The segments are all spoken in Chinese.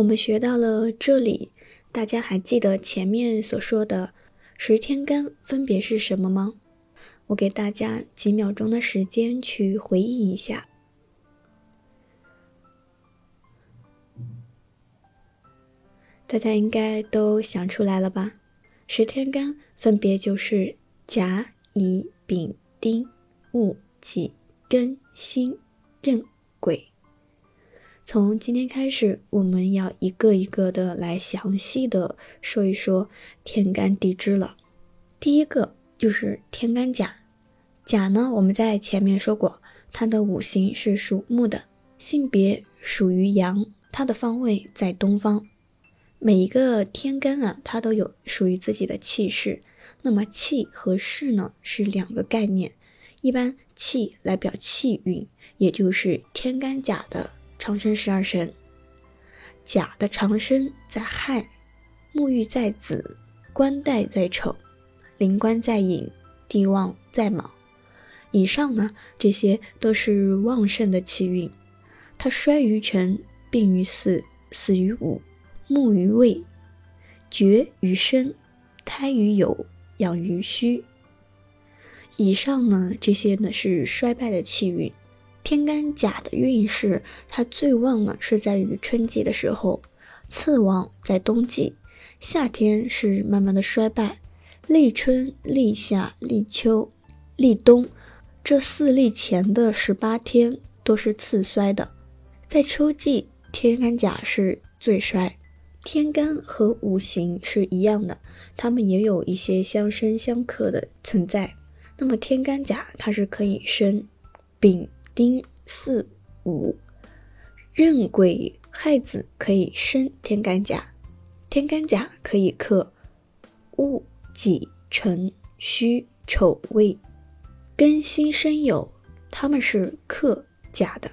我们学到了这里，大家还记得前面所说的十天干分别是什么吗？我给大家几秒钟的时间去回忆一下。大家应该都想出来了吧？十天干分别就是甲、乙、丙、丁、戊、己、庚、辛、壬、癸。从今天开始，我们要一个一个的来详细的说一说天干地支了。第一个就是天干甲，甲呢，我们在前面说过，它的五行是属木的，性别属于阳，它的方位在东方。每一个天干啊，它都有属于自己的气势。那么气和势呢，是两个概念。一般气来表气运，也就是天干甲的长生十二神。甲的长生在亥，沐浴在子，官带在丑，临官在寅，地旺在卯。以上呢，这些都是旺盛的气运。它衰于辰，病于巳，死于午。木于未，绝于申，胎于酉，养于戌。以上呢，这些呢是衰败的气运。天干甲的运势，它最旺呢是在于春季的时候，次旺在冬季，夏天是慢慢的衰败。立春、立夏、立秋、立冬这四立前的十八天都是次衰的，在秋季天干甲是最衰。天干和五行是一样的，它们也有一些相生相克的存在。那么天干甲它是可以生丙丁巳午，壬癸亥子可以生天干甲，天干甲可以克戊己辰戌丑未，庚辛申酉，它们是克甲的。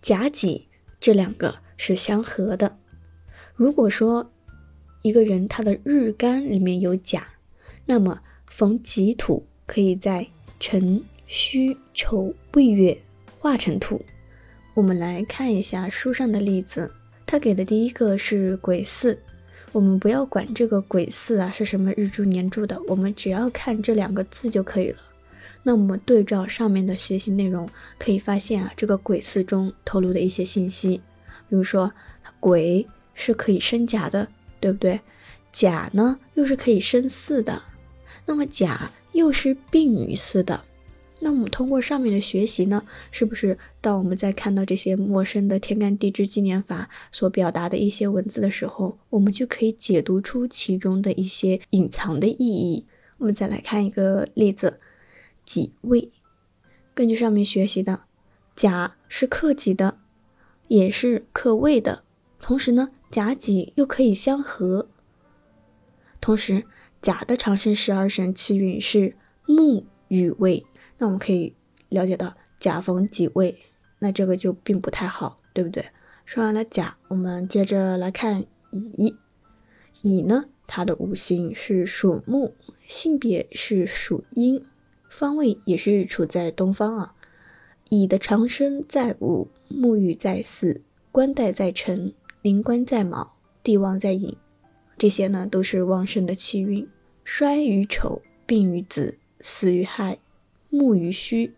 甲己这两个是相合的。如果说一个人他的日干里面有甲，那么逢己土可以在辰戌丑未月化成土。我们来看一下书上的例子，他给的第一个是癸巳，我们不要管这个癸巳啊是什么日柱年柱的，我们只要看这两个字就可以了。那我们对照上面的学习内容，可以发现啊，这个癸巳中透露的一些信息，比如说癸。是可以生甲的，对不对？甲呢又是可以生巳的，那么甲又是病于巳的。那我们通过上面的学习呢，是不是当我们在看到这些陌生的天干地支纪年法所表达的一些文字的时候，我们就可以解读出其中的一些隐藏的意义？我们再来看一个例子：己未。根据上面学习的，甲是克己的，也是克未的，同时呢。甲己又可以相合，同时甲的长生十二神气运是木与未，那我们可以了解到甲逢己未，那这个就并不太好，对不对？说完了甲，我们接着来看乙。乙呢，它的五行是属木，性别是属阴，方位也是处在东方啊。乙的长生在午，沐浴在巳，官带在辰。临官在卯，地旺在寅，这些呢都是旺盛的气运。衰于丑，病于子，死于亥，木于虚，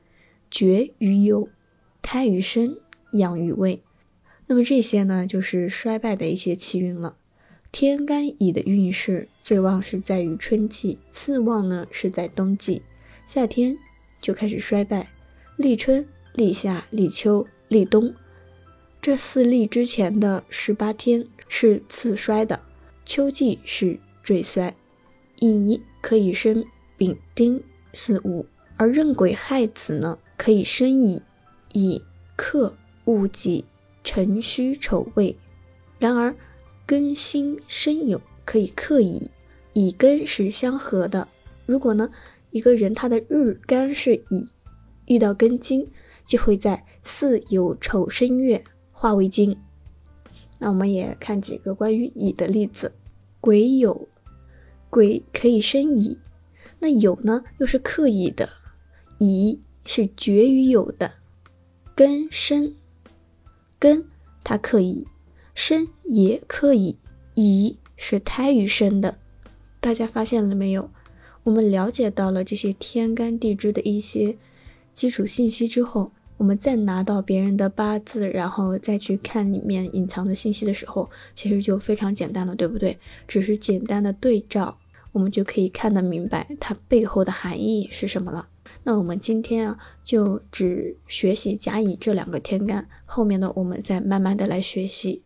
绝于忧，胎于身，养于未。那么这些呢就是衰败的一些气运了。天干乙的运势最旺是在于春季，次旺呢是在冬季，夏天就开始衰败。立春、立夏、立秋、立冬。这四立之前的十八天是次衰的，秋季是最衰。乙可以生丙丁巳午，而壬癸亥子呢可以生乙，乙克戊己辰戌丑未。然而庚辛申酉可以克乙，乙庚是相合的。如果呢一个人他的日干是乙，遇到庚金就会在巳酉丑申月。化为金，那我们也看几个关于乙的例子。癸酉，癸可以生乙，那酉呢又是克乙的，乙是绝于有的。庚申，庚它可以，生也可以，乙是胎于生的。大家发现了没有？我们了解到了这些天干地支的一些基础信息之后，我们再拿到别人的八字，然后再去看里面隐藏的信息的时候，其实就非常简单了，对不对？只是简单的对照，我们就可以看得明白它背后的含义是什么了。那我们今天啊，就只学习甲乙这两个天干，后面呢我们再慢慢的来学习。